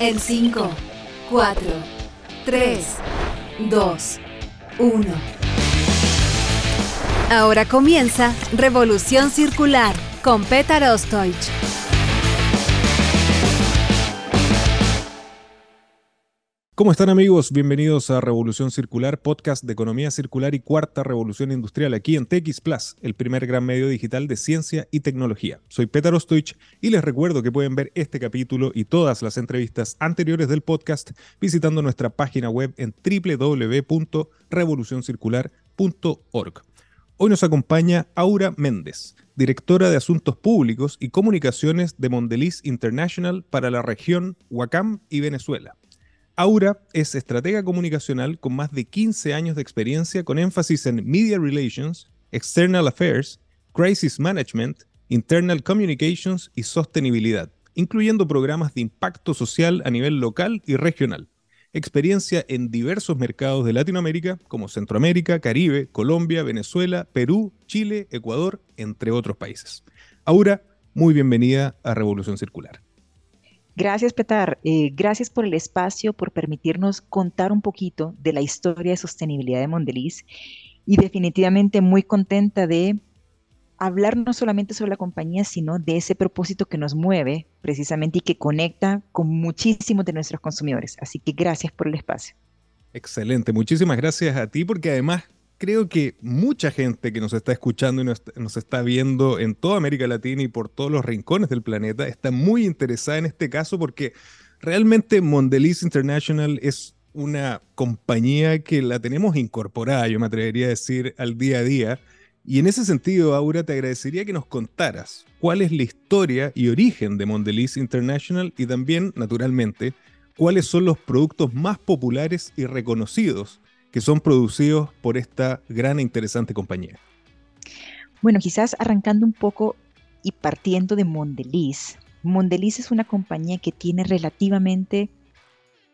En 5, 4, 3, 2, 1. Ahora comienza Revolución Circular con Petar Ostoich. ¿Cómo están amigos? Bienvenidos a Revolución Circular, podcast de economía circular y cuarta revolución industrial aquí en TX Plus, el primer gran medio digital de ciencia y tecnología. Soy Petar Ostoich y les recuerdo que pueden ver este capítulo y todas las entrevistas anteriores del podcast visitando nuestra página web en www.revolucioncircular.org. Hoy nos acompaña Aura Méndez, directora de Asuntos Públicos y Comunicaciones de Mondeliz International para la región Huacam y Venezuela. Aura es estratega comunicacional con más de 15 años de experiencia con énfasis en Media Relations, External Affairs, Crisis Management, Internal Communications y sostenibilidad, incluyendo programas de impacto social a nivel local y regional. Experiencia en diversos mercados de Latinoamérica como Centroamérica, Caribe, Colombia, Venezuela, Perú, Chile, Ecuador, entre otros países. Aura, muy bienvenida a Revolución Circular. Gracias, Petar. Eh, gracias por el espacio, por permitirnos contar un poquito de la historia de sostenibilidad de Mondeliz y definitivamente muy contenta de hablar no solamente sobre la compañía, sino de ese propósito que nos mueve precisamente y que conecta con muchísimos de nuestros consumidores. Así que gracias por el espacio. Excelente, muchísimas gracias a ti porque además creo que mucha gente que nos está escuchando y nos, está viendo en toda América Latina y por todos los rincones del planeta está muy interesada en este caso porque realmente Mondeliz International es una compañía que la tenemos incorporada, yo me atrevería a decir, al día a día. Y en ese sentido, Aura, te agradecería que nos contaras cuál es la historia y origen de Mondeliz International y también, naturalmente, cuáles son los productos más populares y reconocidos que son producidos por esta gran e interesante compañía? Bueno, quizás arrancando un poco y partiendo de Mondeliz. Mondeliz es una compañía que tiene relativamente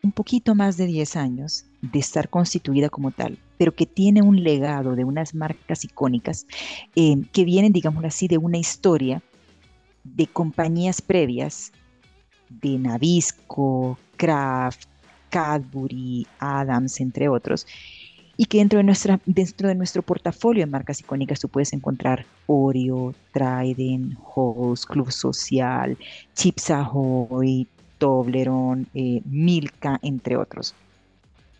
un poquito más de 10 años de estar constituida como tal, pero que tiene un legado de unas marcas icónicas eh, que vienen, digámoslo así, de una historia de compañías previas de Nabisco, Kraft, Cadbury, Adams, entre otros, y que dentro de, nuestra, dentro de nuestro portafolio de marcas icónicas tú puedes encontrar Oreo, Trident, Halls, Club Social, Chips Ahoy, Toblerone, eh, Milka, entre otros.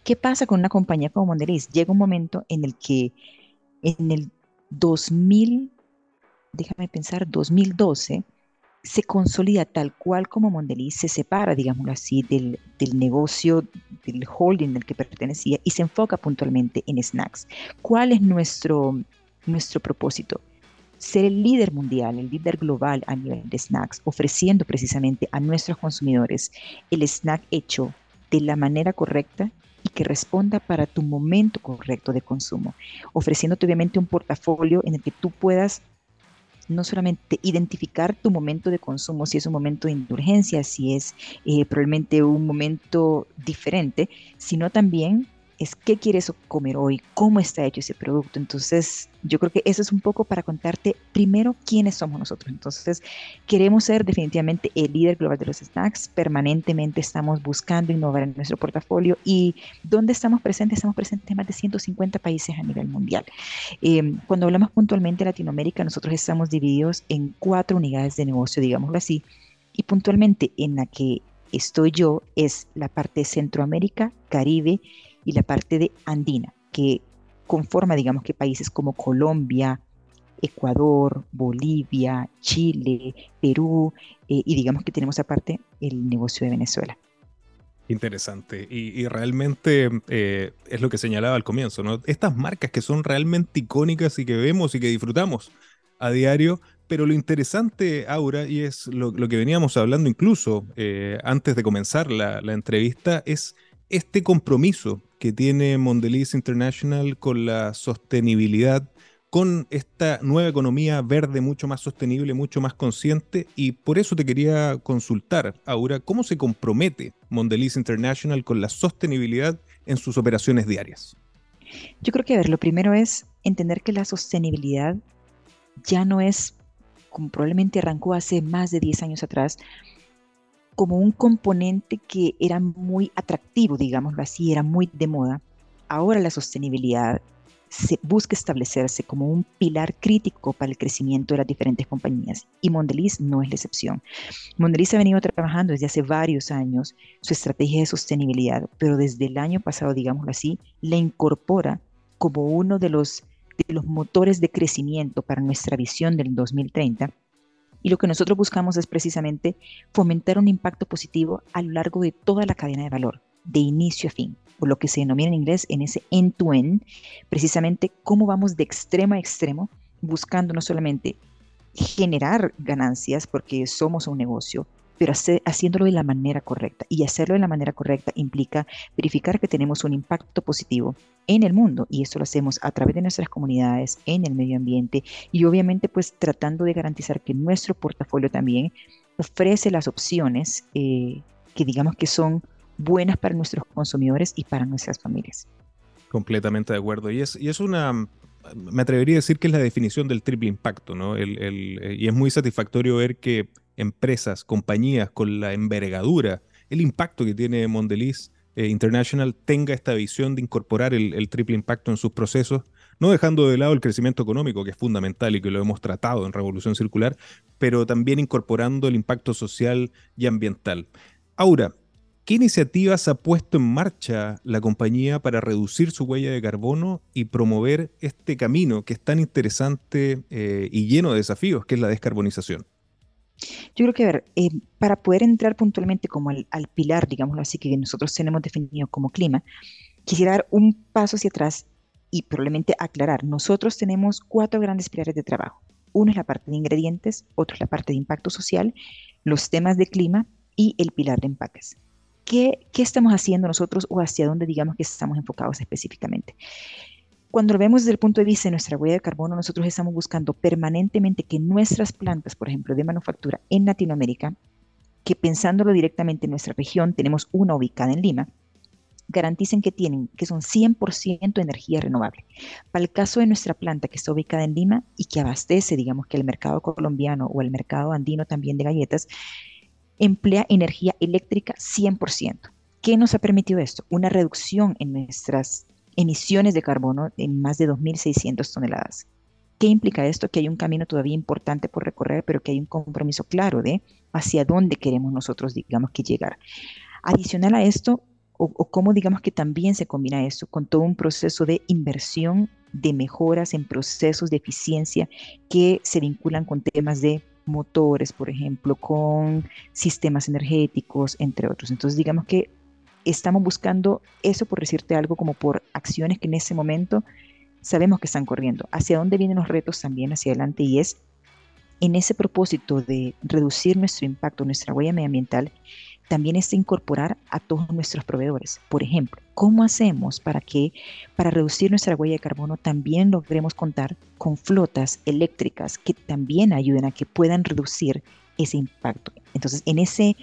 ¿Qué pasa con una compañía como Mondelez? Llega un momento en el que en el 2000, déjame pensar, 2012, se consolida tal cual como Mondeliz se separa, digámoslo así, del, negocio, del holding del que pertenecía y se enfoca puntualmente en snacks. ¿Cuál es nuestro, nuestro propósito? Ser el líder mundial, el líder global a nivel de snacks, ofreciendo precisamente a nuestros consumidores el snack hecho de la manera correcta y que responda para tu momento correcto de consumo, ofreciéndote obviamente un portafolio en el que tú puedas no solamente identificar tu momento de consumo, si es un momento de indulgencia, si es eh, probablemente un momento diferente, sino también es qué quieres comer hoy, cómo está hecho ese producto. Entonces, yo creo que eso es un poco para contarte primero quiénes somos nosotros. Entonces, queremos ser definitivamente el líder global de los snacks. Permanentemente estamos buscando innovar en nuestro portafolio y ¿dónde estamos presentes? Estamos presentes en más de 150 países a nivel mundial. Em, cuando hablamos puntualmente de Latinoamérica, nosotros estamos divididos en cuatro unidades de negocio, digámoslo así Y puntualmente en la que estoy yo es la parte de Centroamérica, Caribe y la parte de Andina, que conforma, digamos que países como Colombia, Ecuador, Bolivia, Chile, Perú, eh, y digamos que tenemos aparte el negocio de Venezuela. Interesante. Y, realmente eh, es lo que señalaba al comienzo, ¿no? Estas marcas que son realmente icónicas y que vemos y que disfrutamos a diario, pero lo interesante, Aura, y es lo, que veníamos hablando incluso eh, antes de comenzar la, la, entrevista, es este compromiso que tiene Mondelez International con la sostenibilidad con esta nueva economía verde mucho más sostenible, mucho más consciente. Y por eso te quería consultar, Aura, ¿cómo se compromete Mondelez International con la sostenibilidad en sus operaciones diarias? Yo creo que, a ver, lo primero es entender que la sostenibilidad ya no es, como probablemente arrancó hace más de 10 años atrás, como un componente que era muy atractivo, digámoslo así, era muy de moda. Ahora la sostenibilidad se busca establecerse como un pilar crítico para el crecimiento de las diferentes compañías y Mondeliz no es la excepción. Mondeliz ha venido trabajando desde hace varios años su estrategia de sostenibilidad, pero desde el año pasado, digámoslo así, la incorpora como uno de los, de los motores de crecimiento para nuestra visión del 2030 y lo que nosotros buscamos es precisamente fomentar un impacto positivo a lo largo de toda la cadena de valor, de inicio a fin o lo que se denomina en inglés en ese end-to-end, precisamente cómo vamos de extremo a extremo, buscando no solamente generar ganancias, porque somos un negocio, pero haciéndolo de la manera correcta. Y hacerlo de la manera correcta implica verificar que tenemos un impacto positivo en el mundo y eso lo hacemos a través de nuestras comunidades, en el medio ambiente y obviamente pues tratando de garantizar que nuestro portafolio también ofrece las opciones eh, que digamos que son buenas para nuestros consumidores y para nuestras familias. Completamente de acuerdo. Y es, y es una, me atrevería a decir que es la definición del triple impacto, ¿no? El, el, y es muy satisfactorio ver que empresas, compañías con la envergadura, el impacto que tiene Mondeliz eh, International tenga esta visión de incorporar el, triple impacto en sus procesos, no dejando de lado el crecimiento económico, que es fundamental y que lo hemos tratado en Revolución Circular, pero también incorporando el impacto social y ambiental. Aura, ¿Qué iniciativas ha puesto en marcha la compañía para reducir su huella de carbono y promover este camino que es tan interesante eh, y lleno de desafíos, que es la descarbonización? Yo creo que, a ver, eh, para poder entrar puntualmente como al, al, pilar, digámoslo así, que nosotros tenemos definido como clima, quisiera dar un paso hacia atrás y probablemente aclarar. Nosotros tenemos cuatro grandes pilares de trabajo. Uno es la parte de ingredientes, otro es la parte de impacto social, los temas de clima y el pilar de empaques. ¿qué, estamos haciendo nosotros o hacia dónde digamos que estamos enfocados específicamente? Cuando lo vemos desde el punto de vista de nuestra huella de carbono, nosotros estamos buscando permanentemente que nuestras plantas, por ejemplo, de manufactura en Latinoamérica, que pensándolo directamente en nuestra región, tenemos una ubicada en Lima, garanticen que tienen, que son 100% energía renovable. Para el caso de nuestra planta que está ubicada en Lima y que abastece, digamos que el mercado colombiano o el mercado andino también de galletas, emplea energía eléctrica 100%. ¿Qué nos ha permitido esto? Una reducción en nuestras emisiones de carbono en más de 2.600 toneladas. ¿Qué implica esto? Que hay un camino todavía importante por recorrer, pero que hay un compromiso claro de hacia dónde queremos nosotros, digamos, que llegar. Adicional a esto, o, o cómo digamos que también se combina esto con todo un proceso de inversión, de mejoras en procesos de eficiencia que se vinculan con temas de motores, por ejemplo, con sistemas energéticos, entre otros. Entonces, digamos que estamos buscando eso, por decirte algo, como por acciones que en ese momento sabemos que están corriendo. Hacia dónde vienen los retos también hacia adelante y es en ese propósito de reducir nuestro impacto, nuestra huella medioambiental, también es incorporar a todos nuestros proveedores. Por ejemplo, ¿cómo hacemos para que para reducir nuestra huella de carbono también logremos contar con flotas eléctricas que también ayuden a que puedan reducir ese impacto? Entonces, en ese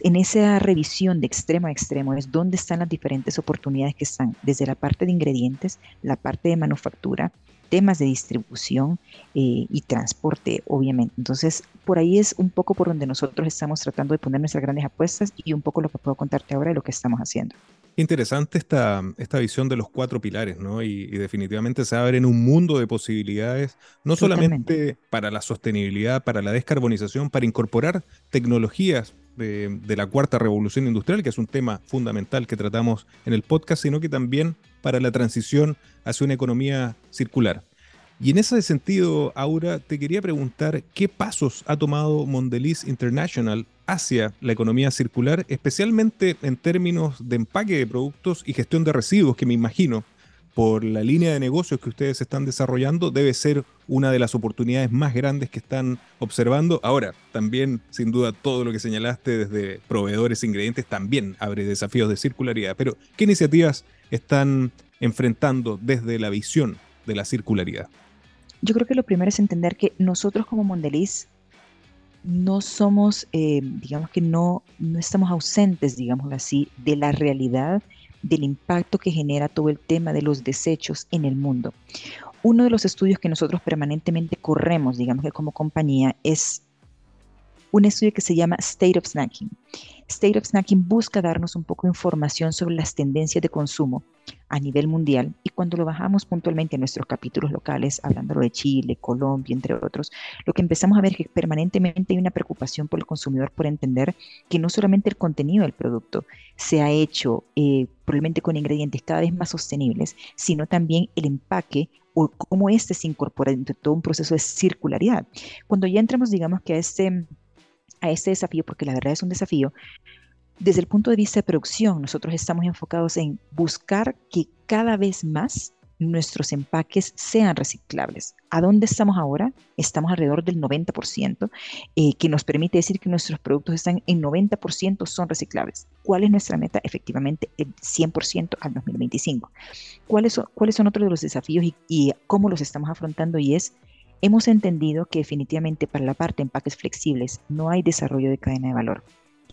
en esa revisión de extremo a extremo es donde están las diferentes oportunidades que están desde la parte de ingredientes, la parte de manufactura, temas de distribución eh, y transporte, obviamente. Entonces, por ahí es un poco por donde nosotros estamos tratando de poner nuestras grandes apuestas y un poco lo que puedo contarte ahora de lo que estamos haciendo. Interesante esta, esta visión de los cuatro pilares, ¿no? Y, definitivamente se abren un mundo de posibilidades, no solamente para la sostenibilidad, para la descarbonización, para incorporar tecnologías de, la cuarta revolución industrial, que es un tema fundamental que tratamos en el podcast, sino que también para la transición hacia una economía circular. Y en ese sentido, Aura, te quería preguntar qué pasos ha tomado Mondelez International hacia la economía circular, especialmente en términos de empaque de productos y gestión de residuos, que me imagino, por la línea de negocios que ustedes están desarrollando, debe ser una de las oportunidades más grandes que están observando. Ahora, también, sin duda, todo lo que señalaste desde proveedores e ingredientes también abre desafíos de circularidad. Pero, ¿qué iniciativas están enfrentando desde la visión de la circularidad? Yo creo que lo primero es entender que nosotros como Mondeliz no somos, eh, digamos que no, no estamos ausentes, digamos así, de la realidad del impacto que genera todo el tema de los desechos en el mundo. Uno de los estudios que nosotros permanentemente corremos, digamos que como compañía, es un estudio que se llama State of Snacking. State of Snacking busca darnos un poco información sobre las tendencias de consumo a nivel mundial cuando lo bajamos puntualmente en nuestros capítulos locales, hablando de Chile, Colombia, entre otros, lo que empezamos a ver es que permanentemente hay una preocupación por el consumidor por entender que no solamente el contenido del producto se ha hecho eh, probablemente con ingredientes cada vez más sostenibles, sino también el empaque o cómo este se incorpora dentro de todo un proceso de circularidad. Cuando ya entramos, digamos que a este a este desafío, porque la verdad es un desafío, desde el punto de vista de producción, nosotros estamos enfocados en buscar que cada vez más nuestros empaques sean reciclables. ¿A dónde estamos ahora? Estamos alrededor del 90%, eh, que nos permite decir que nuestros productos están en 90% son reciclables. ¿Cuál es nuestra meta? Efectivamente, el 100% al 2025. ¿Cuáles son, ¿Cuáles son otros de los desafíos y, y cómo los estamos afrontando? Y es Hemos entendido que definitivamente para la parte de empaques flexibles no hay desarrollo de cadena de valor,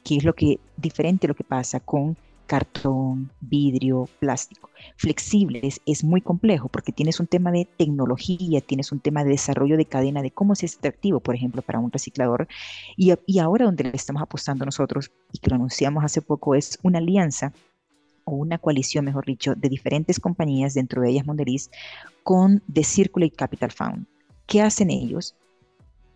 que es lo que diferente lo que pasa con cartón, vidrio, plástico. Flexibles es muy complejo porque tienes un tema de tecnología, tienes un tema de desarrollo de cadena, de cómo es atractivo, por ejemplo, para un reciclador. Y, y ahora donde le estamos apostando nosotros, y que lo anunciamos hace poco, es una alianza o una coalición, mejor dicho, de diferentes compañías, dentro de ellas Mondeliz, con The Circulate Capital Fund. ¿Qué hacen ellos?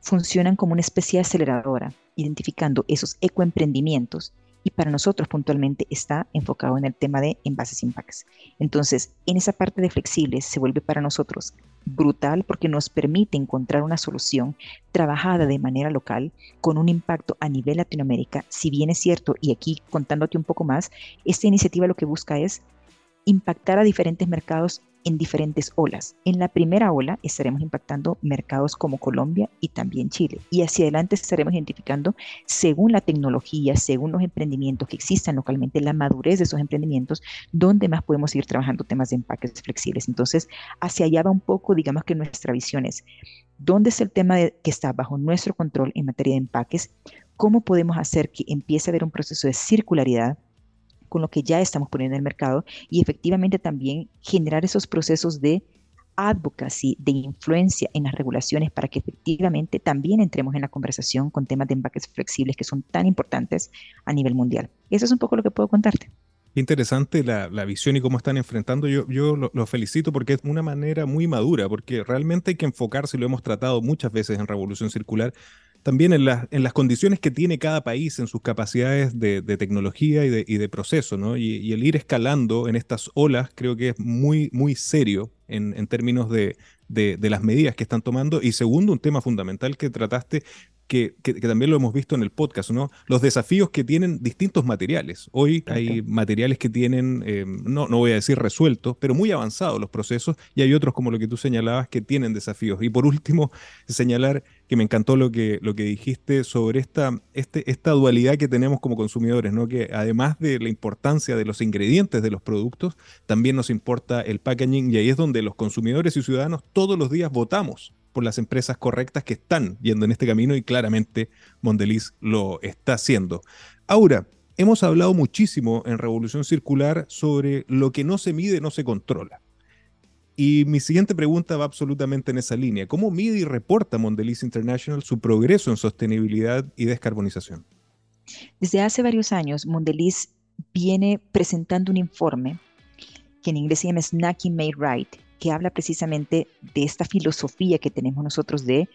Funcionan como una especie de aceleradora, identificando esos ecoemprendimientos y para nosotros puntualmente está enfocado en el tema de envases impacts. Entonces, en esa parte de flexibles se vuelve para nosotros brutal porque nos permite encontrar una solución trabajada de manera local con un impacto a nivel Latinoamérica. Si bien es cierto, y aquí contándote un poco más, esta iniciativa lo que busca es impactar a diferentes mercados en diferentes olas. En la primera ola estaremos impactando mercados como Colombia y también Chile. Y hacia adelante estaremos identificando, según la tecnología, según los emprendimientos que existan localmente, la madurez de esos emprendimientos, dónde más podemos ir trabajando temas de empaques flexibles. Entonces, hacia allá va un poco, digamos que nuestra visión es, ¿dónde es el tema que está bajo nuestro control en materia de empaques? ¿Cómo podemos hacer que empiece a haber un proceso de circularidad? Con lo que ya estamos poniendo en el mercado y efectivamente también generar esos procesos de advocacy, de influencia en las regulaciones para que efectivamente también entremos en la conversación con temas de empaques flexibles que son tan importantes a nivel mundial. Eso es un poco lo que puedo contarte. Interesante la, visión y cómo están enfrentando. Yo, yo lo, felicito porque es una manera muy madura, porque realmente hay que enfocarse, lo hemos tratado muchas veces en Revolución Circular, también en, en, las condiciones que tiene cada país en sus capacidades de, tecnología y de, y de proceso, ¿no? Y, el ir escalando en estas olas creo que es muy, muy serio en, en términos de, de, las medidas que están tomando. Y segundo, un tema fundamental que trataste que, también lo hemos visto en el podcast, ¿no? Los desafíos que tienen distintos materiales. Hoy hay materiales que tienen, eh, no, no voy a decir resueltos, pero muy avanzados los procesos, y hay otros, como lo que tú señalabas, que tienen desafíos. Y por último, señalar que me encantó lo que, lo que dijiste sobre esta, este, esta dualidad que tenemos como consumidores, ¿no? Que además de la importancia de los ingredientes de los productos, también nos importa el packaging, y ahí es donde los consumidores y ciudadanos todos los días votamos por las empresas correctas que están yendo en este camino y claramente Mondeliz lo está haciendo. Ahora, hemos hablado muchísimo en Revolución Circular sobre lo que no se mide, no se controla. Y mi siguiente pregunta va absolutamente en esa línea. ¿Cómo mide y reporta Mondeliz International su progreso en sostenibilidad y descarbonización? Desde hace varios años, Mondeliz viene presentando un informe que en inglés se llama Snacking Made Right, que habla precisamente de esta filosofía que tenemos nosotros de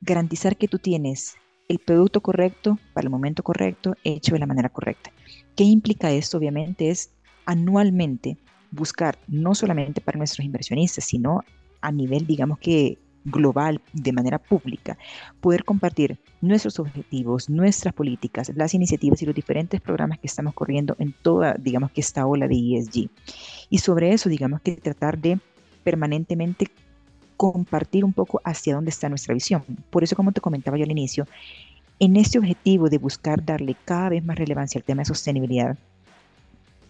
garantizar que tú tienes el producto correcto para el momento correcto, hecho de la manera correcta. ¿Qué implica esto? Obviamente es anualmente buscar, no solamente para nuestros inversionistas, sino a nivel, digamos que global, de manera pública, poder compartir nuestros objetivos, nuestras políticas, las iniciativas y los diferentes programas que estamos corriendo en toda, digamos que esta ola de ESG. Y sobre eso, digamos que tratar de permanentemente compartir un poco hacia dónde está nuestra visión. Por eso, como te comentaba yo al inicio, en este objetivo de buscar darle cada vez más relevancia al tema de sostenibilidad,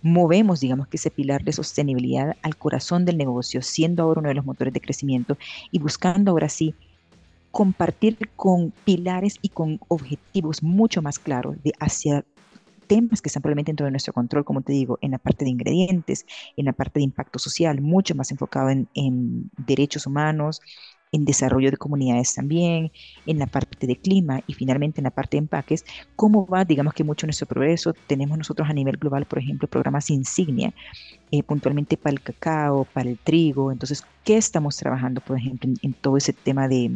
movemos, digamos, que ese pilar de sostenibilidad al corazón del negocio, siendo ahora uno de los motores de crecimiento y buscando ahora sí compartir con pilares y con objetivos mucho más claros de hacia temas que están probablemente dentro de nuestro control, como te digo, en la parte de ingredientes, en la parte de impacto social, mucho más enfocado en, en derechos humanos, en desarrollo de comunidades también, en la parte de clima y finalmente en la parte de empaques, cómo va, digamos que mucho nuestro progreso. Tenemos nosotros a nivel global, por ejemplo, programas insignia, eh, puntualmente para el cacao, para el trigo. Entonces, ¿qué estamos trabajando, por ejemplo, en, todo ese tema de,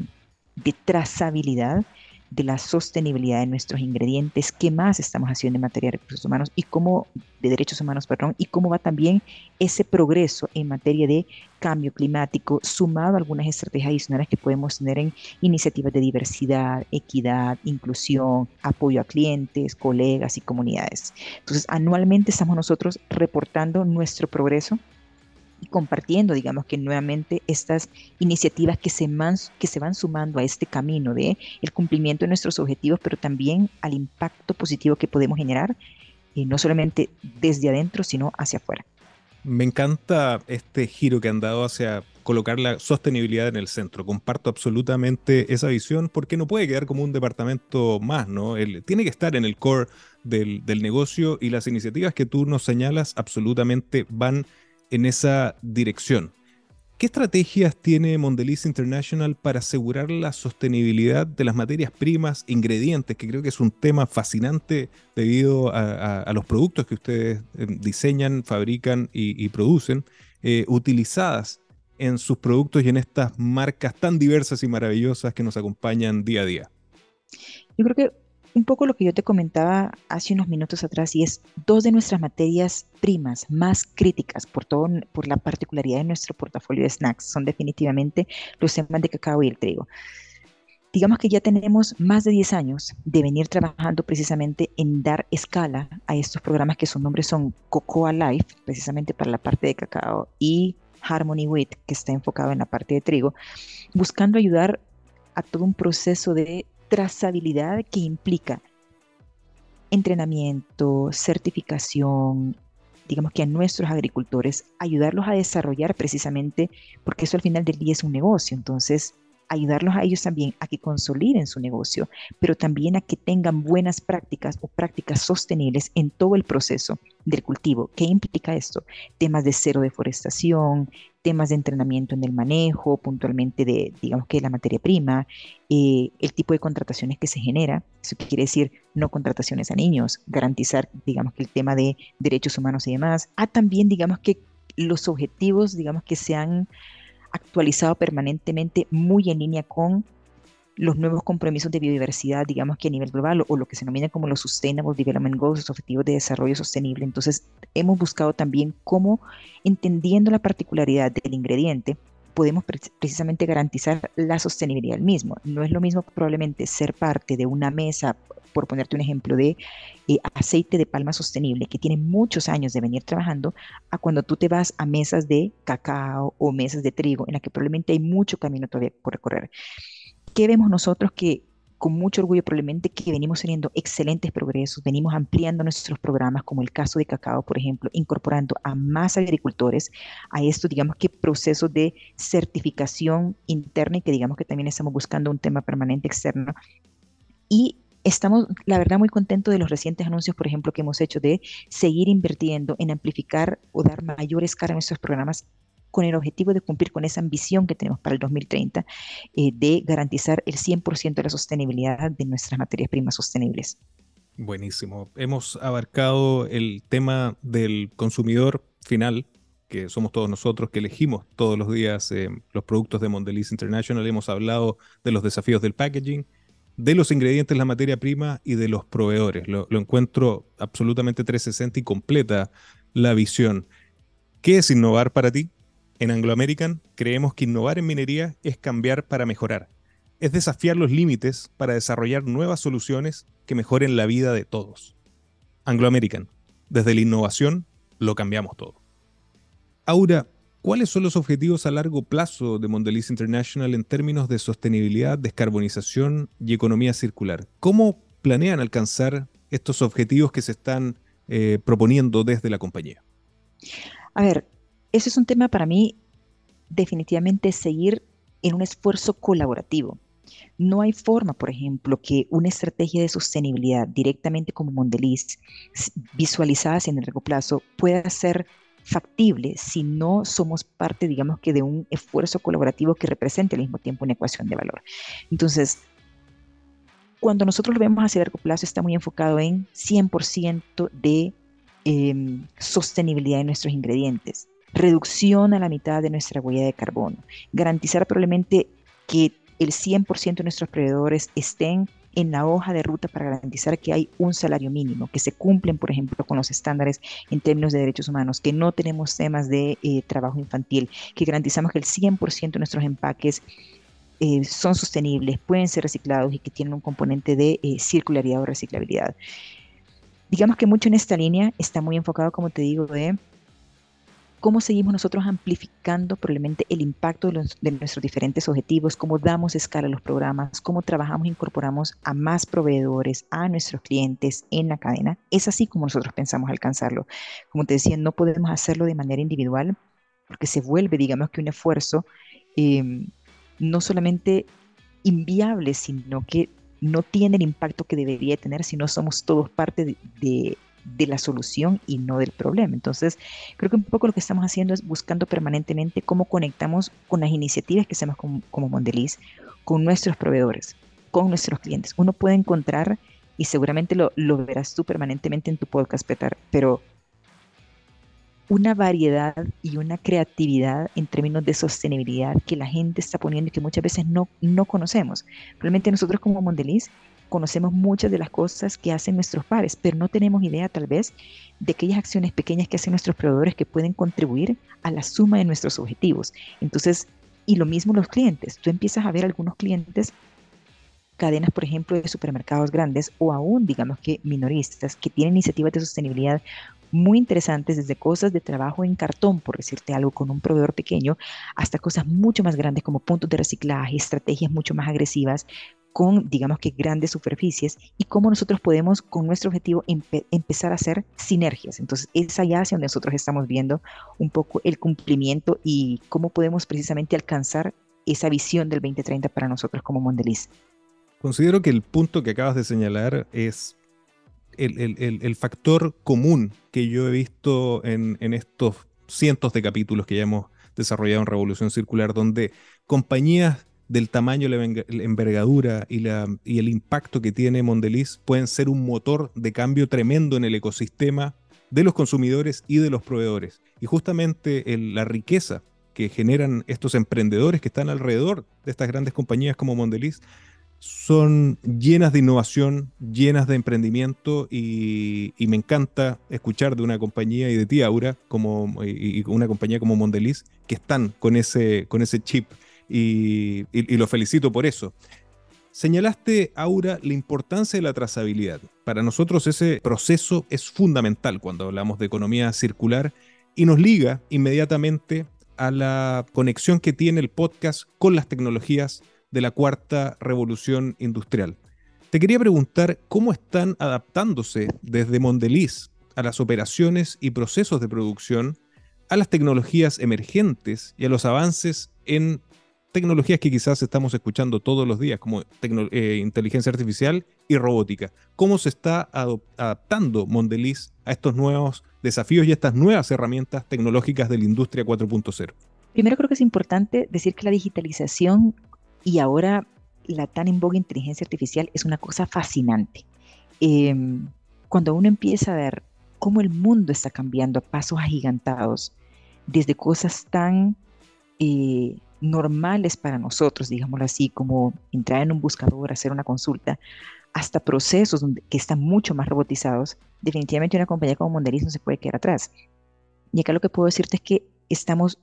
de trazabilidad? De la sostenibilidad de nuestros ingredientes, qué más estamos haciendo en materia de recursos humanos y cómo, de derechos humanos, perdón, y cómo va también ese progreso en materia de cambio climático, sumado a algunas estrategias adicionales que podemos tener en iniciativas de diversidad, equidad, inclusión, apoyo a clientes, colegas y comunidades. Entonces, anualmente estamos nosotros reportando nuestro progreso compartiendo, digamos que nuevamente estas iniciativas que se, man, que se van sumando a este camino de el cumplimiento de nuestros objetivos, pero también al impacto positivo que podemos generar, y eh, no solamente desde adentro, sino hacia afuera. Me encanta este giro que han dado hacia colocar la sostenibilidad en el centro. Comparto absolutamente esa visión porque no puede quedar como un departamento más, ¿no? tiene que estar en el core del, del negocio y las iniciativas que tú nos señalas absolutamente van en esa dirección. ¿Qué estrategias tiene Mondelez International para asegurar la sostenibilidad de las materias primas, ingredientes, que creo que es un tema fascinante debido a, los productos que ustedes eh, diseñan, fabrican y, producen, eh, utilizadas en sus productos y en estas marcas tan diversas y maravillosas que nos acompañan día a día? Yo creo que un poco lo que yo te comentaba hace unos minutos atrás y es dos de nuestras materias primas más críticas por todo por la particularidad de nuestro portafolio de snacks son definitivamente los temas de cacao y el trigo. Digamos que ya tenemos más de 10 años de venir trabajando precisamente en dar escala a estos programas que su nombre son Cocoa Life, precisamente para la parte de cacao, y Harmony Wheat, que está enfocado en la parte de trigo, buscando ayudar a todo un proceso de trazabilidad que implica entrenamiento, certificación, digamos que a nuestros agricultores, ayudarlos a desarrollar precisamente, porque eso al final del día es un negocio, entonces ayudarlos a ellos también a que consoliden su negocio, pero también a que tengan buenas prácticas o prácticas sostenibles en todo el proceso del cultivo. ¿Qué implica esto? Temas de cero deforestación, temas de entrenamiento en el manejo, puntualmente de, digamos que la materia prima, eh, el tipo de contrataciones que se genera, eso quiere decir no contrataciones a niños, garantizar, digamos que el tema de derechos humanos y demás, a también, digamos que los objetivos, digamos que se han actualizado permanentemente muy en línea con los nuevos compromisos de biodiversidad, digamos que a nivel global, o, lo que se denomina como los Sustainable Development Goals, los Objetivos de Desarrollo Sostenible. Entonces, hemos buscado también cómo, entendiendo la particularidad del ingrediente, podemos precisamente garantizar la sostenibilidad del mismo. No es lo mismo probablemente ser parte de una mesa, por ponerte un ejemplo, de eh, aceite de palma sostenible que tiene muchos años de venir trabajando, a cuando tú te vas a mesas de cacao o mesas de trigo, en la que probablemente hay mucho camino todavía por recorrer. ¿Qué vemos nosotros que con mucho orgullo probablemente que venimos teniendo excelentes progresos, venimos ampliando nuestros programas, como el caso de cacao, por ejemplo, incorporando a más agricultores a esto, digamos que procesos de certificación interna y que digamos que también estamos buscando un tema permanente externo. Y estamos, la verdad, muy contentos de los recientes anuncios, por ejemplo, que hemos hecho de seguir invirtiendo en amplificar o dar mayor escala a nuestros programas con el objetivo de cumplir con esa ambición que tenemos para el 2030 eh, de garantizar el 100% de la sostenibilidad de nuestras materias primas sostenibles. Buenísimo. Hemos abarcado el tema del consumidor final, que somos todos nosotros que elegimos todos los días eh, los productos de Mondelez International. Hemos hablado de los desafíos del packaging, de los ingredientes, la materia prima y de los proveedores. Lo, encuentro absolutamente 360 y completa la visión. ¿Qué es innovar para ti? En Anglo American creemos que innovar en minería es cambiar para mejorar. Es desafiar los límites para desarrollar nuevas soluciones que mejoren la vida de todos. Anglo American, desde la innovación lo cambiamos todo. Aura, ¿cuáles son los objetivos a largo plazo de Mondelez International en términos de sostenibilidad, descarbonización y economía circular? ¿Cómo planean alcanzar estos objetivos que se están eh, proponiendo desde la compañía? A ver, ese es un tema para mí definitivamente seguir en un esfuerzo colaborativo. No hay forma, por ejemplo, que una estrategia de sostenibilidad directamente como Mondeliz, visualizada en el largo plazo, pueda ser factible si no somos parte, digamos que, de un esfuerzo colaborativo que represente al mismo tiempo una ecuación de valor. Entonces, cuando nosotros lo vemos hacia largo plazo, está muy enfocado en 100% de em, sostenibilidad de nuestros ingredientes, reducción a la mitad de nuestra huella de carbono, garantizar probablemente que el 100% de nuestros proveedores estén en la hoja de ruta para garantizar que hay un salario mínimo, que se cumplen, por ejemplo, con los estándares en términos de derechos humanos, que no tenemos temas de eh, trabajo infantil, que garantizamos que el 100% de nuestros empaques eh, son sostenibles, pueden ser reciclados y que tienen un componente de eh, circularidad o reciclabilidad. Digamos que mucho en esta línea está muy enfocado, como te digo, de cómo seguimos nosotros amplificando probablemente el impacto de, nuestros diferentes objetivos, cómo damos escala a los programas, cómo trabajamos e incorporamos a más proveedores, a nuestros clientes en la cadena. Es así como nosotros pensamos alcanzarlo. Como te decía, no podemos hacerlo de manera individual porque se vuelve, digamos que un esfuerzo em, no solamente inviable, sino que no tiene el impacto que debería tener si no somos todos parte de, de la solución y no del problema. Entonces, creo que un poco lo que estamos haciendo es buscando permanentemente cómo conectamos con las iniciativas que hacemos como, como Mondeliz, con nuestros proveedores, con nuestros clientes. Uno puede encontrar, y seguramente lo, lo verás tú permanentemente en tu podcast, Petar, pero una variedad y una creatividad en términos de sostenibilidad que la gente está poniendo y que muchas veces no, no conocemos. Realmente nosotros como Mondeliz conocemos muchas de las cosas que hacen nuestros pares, pero no tenemos idea tal vez de aquellas acciones pequeñas que hacen nuestros proveedores que pueden contribuir a la suma de nuestros objetivos. Entonces, y lo mismo los clientes. Tú empiezas a ver algunos clientes, cadenas, por ejemplo, de supermercados grandes o aún, digamos que minoristas, que tienen iniciativas de sostenibilidad muy interesantes, desde cosas de trabajo en cartón, por decirte algo, con un proveedor pequeño, hasta cosas mucho más grandes como puntos de reciclaje, estrategias mucho más agresivas, con, digamos que, grandes superficies y cómo nosotros podemos, con nuestro objetivo, empezar a hacer sinergias. Entonces, es allá hacia donde nosotros estamos viendo un poco el cumplimiento y cómo podemos precisamente alcanzar esa visión del 2030 para nosotros como Mondeliz. Considero que el punto que acabas de señalar es el, factor común que yo he visto en, en estos cientos de capítulos que ya hemos desarrollado en Revolución Circular, donde compañías del tamaño, la envergadura y, la, y el impacto que tiene Mondeliz pueden ser un motor de cambio tremendo en el ecosistema de los consumidores y de los proveedores. Y justamente la riqueza que generan estos emprendedores que están alrededor de estas grandes compañías como Mondeliz son llenas de innovación, llenas de emprendimiento y, me encanta escuchar de una compañía y de ti, Aura, como, y, una compañía como Mondeliz, que están con ese, con ese chip y, lo felicito por eso. Señalaste, Aura, la importancia de la trazabilidad. Para nosotros ese proceso es fundamental cuando hablamos de economía circular y nos liga inmediatamente a la conexión que tiene el podcast con las tecnologías de la cuarta revolución industrial. Te quería preguntar cómo están adaptándose desde Mondeliz a las operaciones y procesos de producción, a las tecnologías emergentes y a los avances en tecnologías que quizás estamos escuchando todos los días, como eh, inteligencia artificial y robótica. ¿Cómo se está adaptando Mondeliz a estos nuevos desafíos y estas nuevas herramientas tecnológicas de la industria 4.0? Primero creo que es importante decir que la digitalización y ahora la tan en voga inteligencia artificial es una cosa fascinante. em, cuando uno empieza a ver cómo el mundo está cambiando a pasos agigantados, desde cosas tan eh, normales para nosotros, digámoslo así, como entrar en un buscador, hacer una consulta, hasta procesos que están mucho más robotizados, definitivamente una compañía como Mondelez no se puede quedar atrás. Y acá lo que puedo decirte es que estamos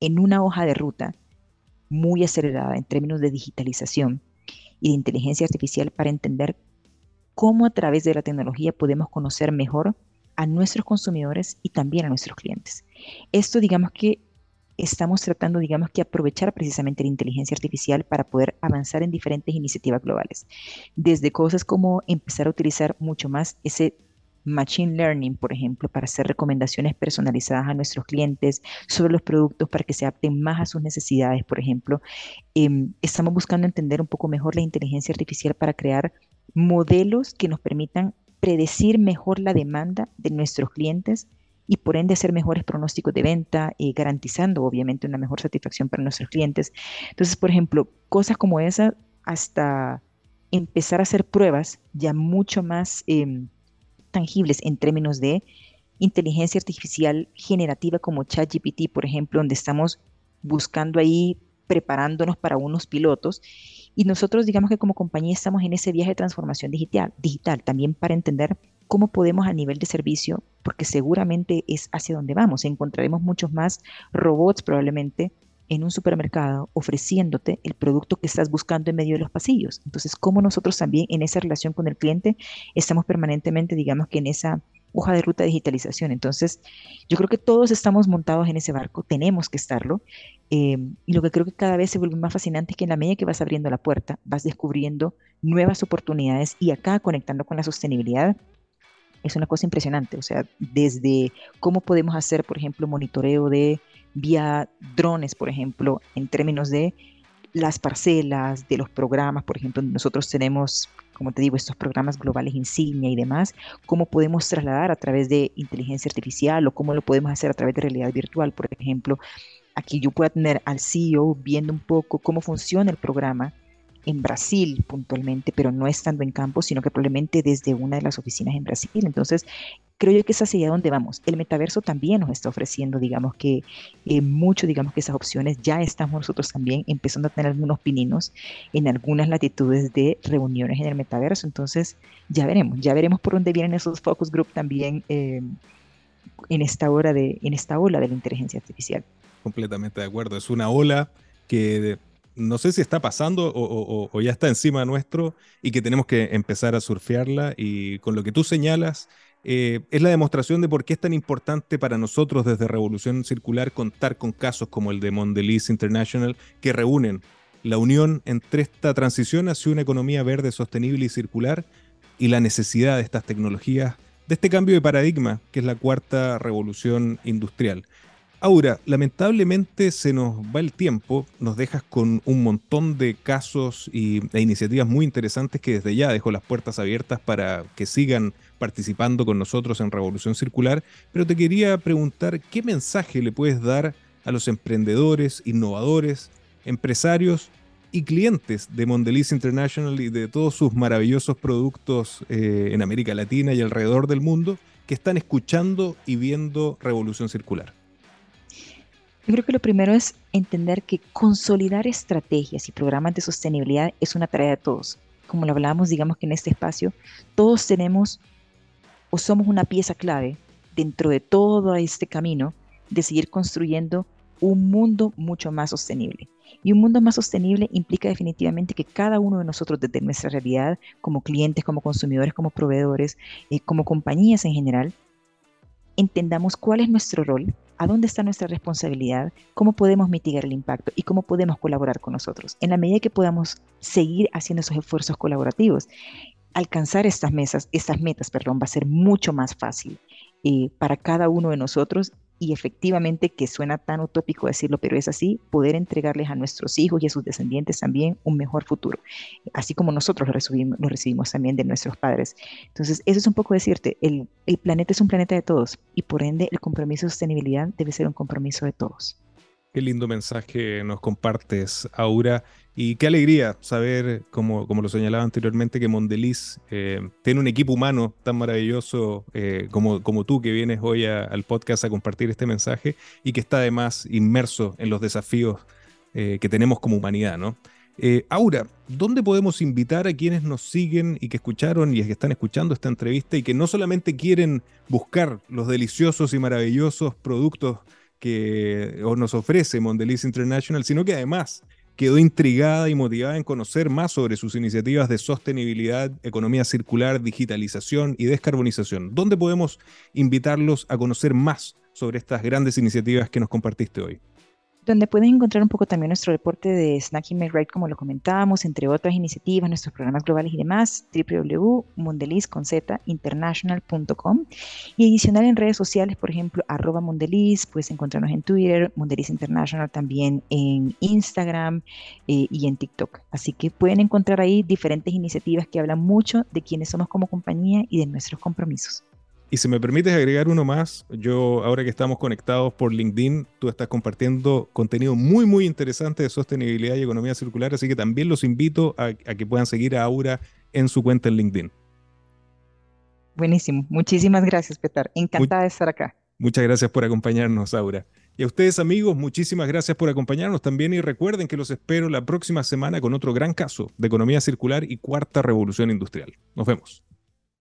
en una hoja de ruta muy acelerada en términos de digitalización y de inteligencia artificial para entender cómo a través de la tecnología podemos conocer mejor a nuestros consumidores y también a nuestros clientes. Esto digamos que estamos tratando, digamos que aprovechar precisamente la inteligencia artificial para poder avanzar en diferentes iniciativas globales. Desde cosas como empezar a utilizar mucho más ese Machine Learning, por ejemplo, para hacer recomendaciones personalizadas a nuestros clientes sobre los productos para que se adapten más a sus necesidades, por ejemplo. Em, estamos buscando entender un poco mejor la inteligencia artificial para crear modelos que nos permitan predecir mejor la demanda de nuestros clientes y por ende hacer mejores pronósticos de venta, eh, garantizando obviamente una mejor satisfacción para nuestros clientes. Entonces, por ejemplo, cosas como esa, hasta empezar a hacer pruebas ya mucho más em, tangibles en términos de inteligencia artificial generativa como ChatGPT, por ejemplo, donde estamos buscando ahí, preparándonos para unos pilotos. Y nosotros, digamos que como compañía estamos en ese viaje de transformación digital, digital también para entender cómo podemos a nivel de servicio, porque seguramente es hacia donde vamos. Encontraremos muchos más robots probablemente en un supermercado ofreciéndote el producto que estás buscando en medio de los pasillos. Entonces, cómo nosotros también en esa relación con el cliente estamos permanentemente, digamos que en esa hoja de ruta de digitalización. Entonces, yo creo que todos estamos montados en ese barco, tenemos que estarlo. Eh, y lo que creo que cada vez se vuelve más fascinante es que en la medida que vas abriendo la puerta, vas descubriendo nuevas oportunidades y acá conectando con la sostenibilidad, es una cosa impresionante. O sea, desde cómo podemos hacer, por ejemplo, monitoreo de vía drones, por ejemplo, en términos de las parcelas, de los programas, por ejemplo, nosotros tenemos, como te digo, estos programas globales insignia y demás, cómo podemos trasladar a través de inteligencia artificial o cómo lo podemos hacer a través de realidad virtual, por ejemplo. Aquí yo puedo tener al CEO viendo un poco cómo funciona el programa en Brasil puntualmente, pero no estando en campo, sino que probablemente desde una de las oficinas en Brasil. Entonces, creo yo que es hacia donde vamos. El metaverso también nos está ofreciendo, digamos que eh, mucho, digamos que esas opciones. Ya estamos nosotros también empezando a tener algunos pininos en algunas latitudes de reuniones en el metaverso. Entonces, ya veremos, ya veremos por dónde vienen esos focus group también eh, en esta hora de, en esta ola de la inteligencia artificial. Completamente de acuerdo. Es una ola que no sé si está pasando o, ya está encima nuestro y que tenemos que empezar a surfearla. Y con lo que tú señalas, eh, es la demostración de por qué es tan importante para nosotros desde Revolución Circular contar con casos como el de Mondelez International que reúnen la unión entre esta transición hacia una economía verde, sostenible y circular y la necesidad de estas tecnologías, de este cambio de paradigma que es la cuarta revolución industrial. Aura, lamentablemente se nos va el tiempo, nos dejas con un montón de casos y, e iniciativas muy interesantes que desde ya dejo las puertas abiertas para que sigan participando con nosotros en Revolución Circular, pero te quería preguntar qué mensaje le puedes dar a los emprendedores, innovadores, empresarios y clientes de Mondelez International y de todos sus maravillosos productos eh, en América Latina y alrededor del mundo que están escuchando y viendo Revolución Circular. Yo creo que lo primero es entender que consolidar estrategias y programas de sostenibilidad es una tarea de todos. Como lo hablábamos, digamos que en este espacio, todos tenemos o somos una pieza clave dentro de todo este camino de seguir construyendo un mundo mucho más sostenible. Y un mundo más sostenible implica definitivamente que cada uno de nosotros desde nuestra realidad, como clientes, como consumidores, como proveedores, eh, como compañías en general, entendamos cuál es nuestro rol, a dónde está nuestra responsabilidad, cómo podemos mitigar el impacto y cómo podemos colaborar con nosotros. En la medida que podamos seguir haciendo esos esfuerzos colaborativos, alcanzar estas mesas, estas metas, perdón, va a ser mucho más fácil eh, para cada uno de nosotros y efectivamente, que suena tan utópico decirlo, pero es así, poder entregarles a nuestros hijos y a sus descendientes también un mejor futuro, así como nosotros lo recibimos, también de nuestros padres. Entonces, eso es un poco decirte, el, el planeta es un planeta de todos y por ende el compromiso de sostenibilidad debe ser un compromiso de todos. Qué lindo mensaje nos compartes, Aura. Y qué alegría saber, como, como lo señalaba anteriormente, que Mondeliz eh, tiene un equipo humano tan maravilloso eh, como, como tú que vienes hoy al podcast a compartir este mensaje y que está además inmerso en los desafíos eh, que tenemos como humanidad, ¿no? Aura, ¿dónde podemos invitar a quienes nos siguen y que escucharon y que están escuchando esta entrevista y que no solamente quieren buscar los deliciosos y maravillosos productos que nos ofrece Mondeliz International, sino que además quedó intrigada y motivada en conocer más sobre sus iniciativas de sostenibilidad, economía circular, digitalización y descarbonización. ¿Dónde podemos invitarlos a conocer más sobre estas grandes iniciativas que nos compartiste hoy? Donde pueden encontrar un poco también nuestro reporte de Snacking Make Right, como lo comentábamos, entre otras iniciativas, nuestros programas globales y demás, www.mondelizconzinternational.com y adicional en redes sociales, por ejemplo, arroba Mondeliz, puedes encontrarnos en Twitter, Mondeliz International también en Instagram eh, y en TikTok. Así que pueden encontrar ahí diferentes iniciativas que hablan mucho de quiénes somos como compañía y de nuestros compromisos. Y si me permites agregar uno más, yo ahora que estamos conectados por LinkedIn, tú estás compartiendo contenido muy, muy interesante de sostenibilidad y economía circular, así que también los invito a, que puedan seguir a Aura en su cuenta en LinkedIn. Buenísimo. Muchísimas gracias, Petar. Encantada de estar acá. Muchas gracias por acompañarnos, Aura. Y a ustedes, amigos, muchísimas gracias por acompañarnos también y recuerden que los espero la próxima semana con otro gran caso de economía circular y cuarta revolución industrial. Nos vemos.